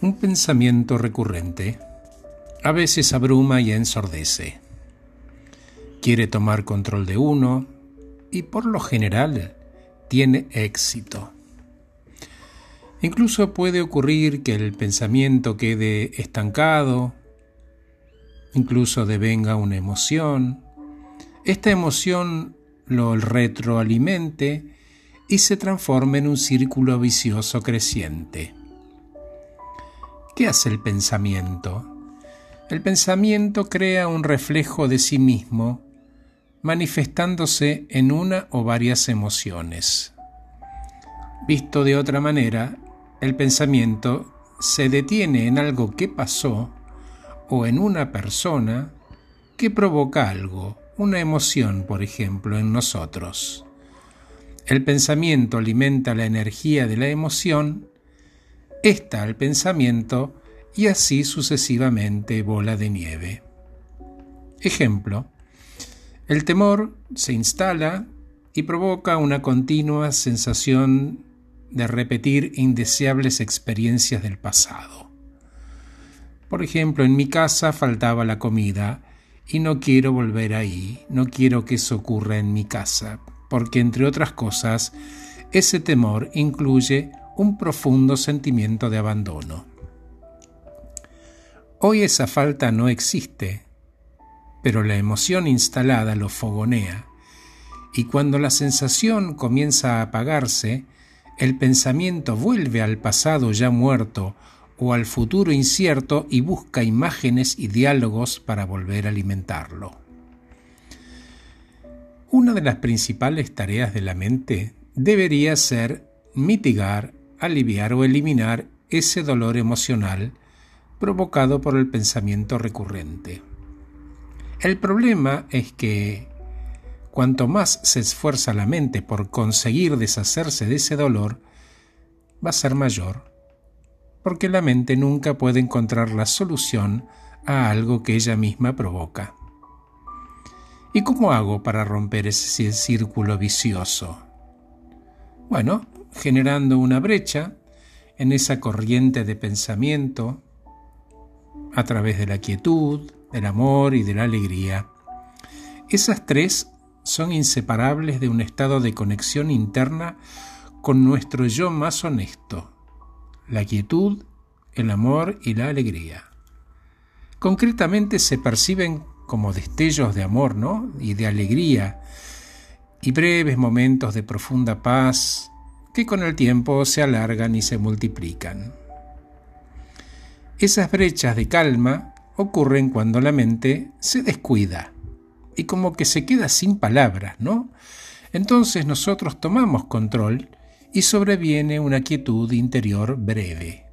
Un pensamiento recurrente a veces abruma y ensordece. Quiere tomar control de uno y por lo general tiene éxito. Incluso puede ocurrir que el pensamiento quede estancado, incluso devenga una emoción. Esta emoción lo retroalimente y se transforme en un círculo vicioso creciente. ¿Qué hace el pensamiento? El pensamiento crea un reflejo de sí mismo, manifestándose en una o varias emociones. Visto de otra manera, el pensamiento se detiene en algo que pasó o en una persona que provoca algo, una emoción, por ejemplo, en nosotros. El pensamiento alimenta la energía de la emoción esta al pensamiento y así sucesivamente bola de nieve. Ejemplo, el temor se instala y provoca una continua sensación de repetir indeseables experiencias del pasado. Por ejemplo, en mi casa faltaba la comida y no quiero volver ahí, no quiero que eso ocurra en mi casa, porque entre otras cosas, ese temor incluye un profundo sentimiento de abandono. Hoy esa falta no existe, pero la emoción instalada lo fogonea, y cuando la sensación comienza a apagarse, el pensamiento vuelve al pasado ya muerto o al futuro incierto y busca imágenes y diálogos para volver a alimentarlo. Una de las principales tareas de la mente debería ser mitigar aliviar o eliminar ese dolor emocional provocado por el pensamiento recurrente. El problema es que cuanto más se esfuerza la mente por conseguir deshacerse de ese dolor, va a ser mayor, porque la mente nunca puede encontrar la solución a algo que ella misma provoca. ¿Y cómo hago para romper ese círculo vicioso? Bueno, generando una brecha en esa corriente de pensamiento a través de la quietud, del amor y de la alegría. Esas tres son inseparables de un estado de conexión interna con nuestro yo más honesto, la quietud, el amor y la alegría. Concretamente se perciben como destellos de amor, ¿no? y de alegría, y breves momentos de profunda paz, que con el tiempo se alargan y se multiplican. Esas brechas de calma ocurren cuando la mente se descuida y como que se queda sin palabras, ¿no? Entonces nosotros tomamos control y sobreviene una quietud interior breve.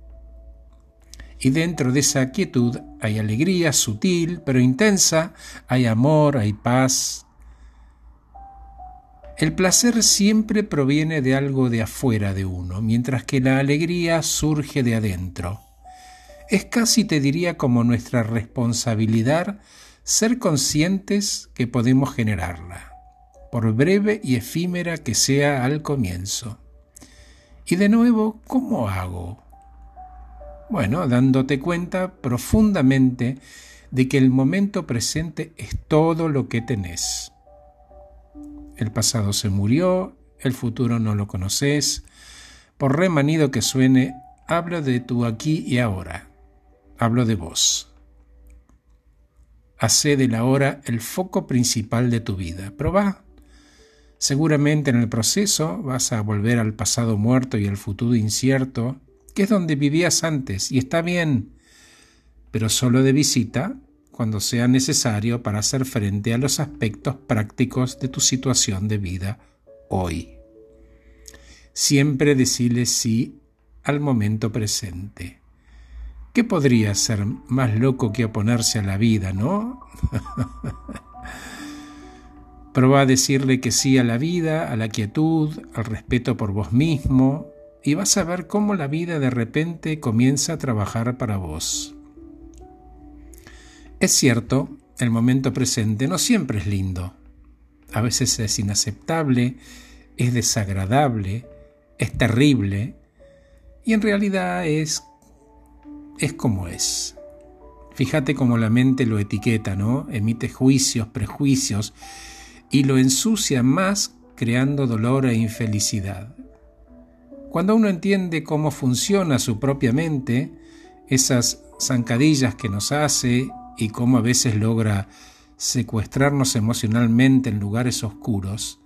Y dentro de esa quietud hay alegría sutil pero intensa, hay amor, hay paz, el placer siempre proviene de algo de afuera de uno, mientras que la alegría surge de adentro. Es casi, te diría, como nuestra responsabilidad ser conscientes que podemos generarla, por breve y efímera que sea al comienzo. Y de nuevo, ¿cómo hago? Bueno, dándote cuenta profundamente de que el momento presente es todo lo que tenés el pasado se murió, el futuro no lo conoces. Por remanido que suene, hablo de tu aquí y ahora. Hablo de vos. Hacé de la hora el foco principal de tu vida. Probá. Seguramente en el proceso vas a volver al pasado muerto y al futuro incierto, que es donde vivías antes, y está bien, pero solo de visita cuando sea necesario para hacer frente a los aspectos prácticos de tu situación de vida hoy. Siempre decirle sí al momento presente. ¿Qué podría ser más loco que oponerse a la vida, no? Proba a decirle que sí a la vida, a la quietud, al respeto por vos mismo, y vas a ver cómo la vida de repente comienza a trabajar para vos. Es cierto, el momento presente no siempre es lindo. A veces es inaceptable, es desagradable, es terrible y en realidad es es como es. Fíjate cómo la mente lo etiqueta, ¿no? Emite juicios, prejuicios y lo ensucia más creando dolor e infelicidad. Cuando uno entiende cómo funciona su propia mente, esas zancadillas que nos hace y cómo a veces logra secuestrarnos emocionalmente en lugares oscuros,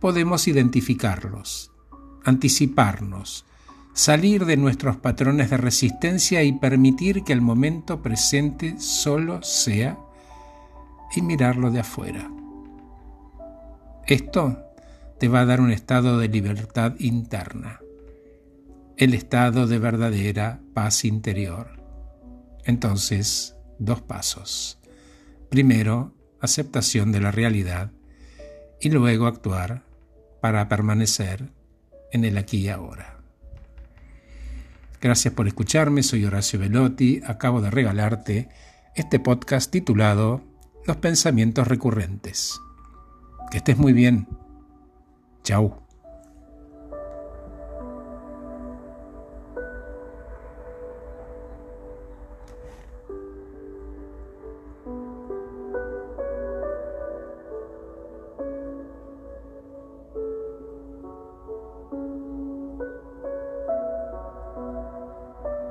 podemos identificarlos, anticiparnos, salir de nuestros patrones de resistencia y permitir que el momento presente solo sea y mirarlo de afuera. Esto te va a dar un estado de libertad interna, el estado de verdadera paz interior. Entonces, dos pasos. Primero, aceptación de la realidad y luego actuar para permanecer en el aquí y ahora. Gracias por escucharme, soy Horacio Velotti, acabo de regalarte este podcast titulado Los pensamientos recurrentes. Que estés muy bien. Chao.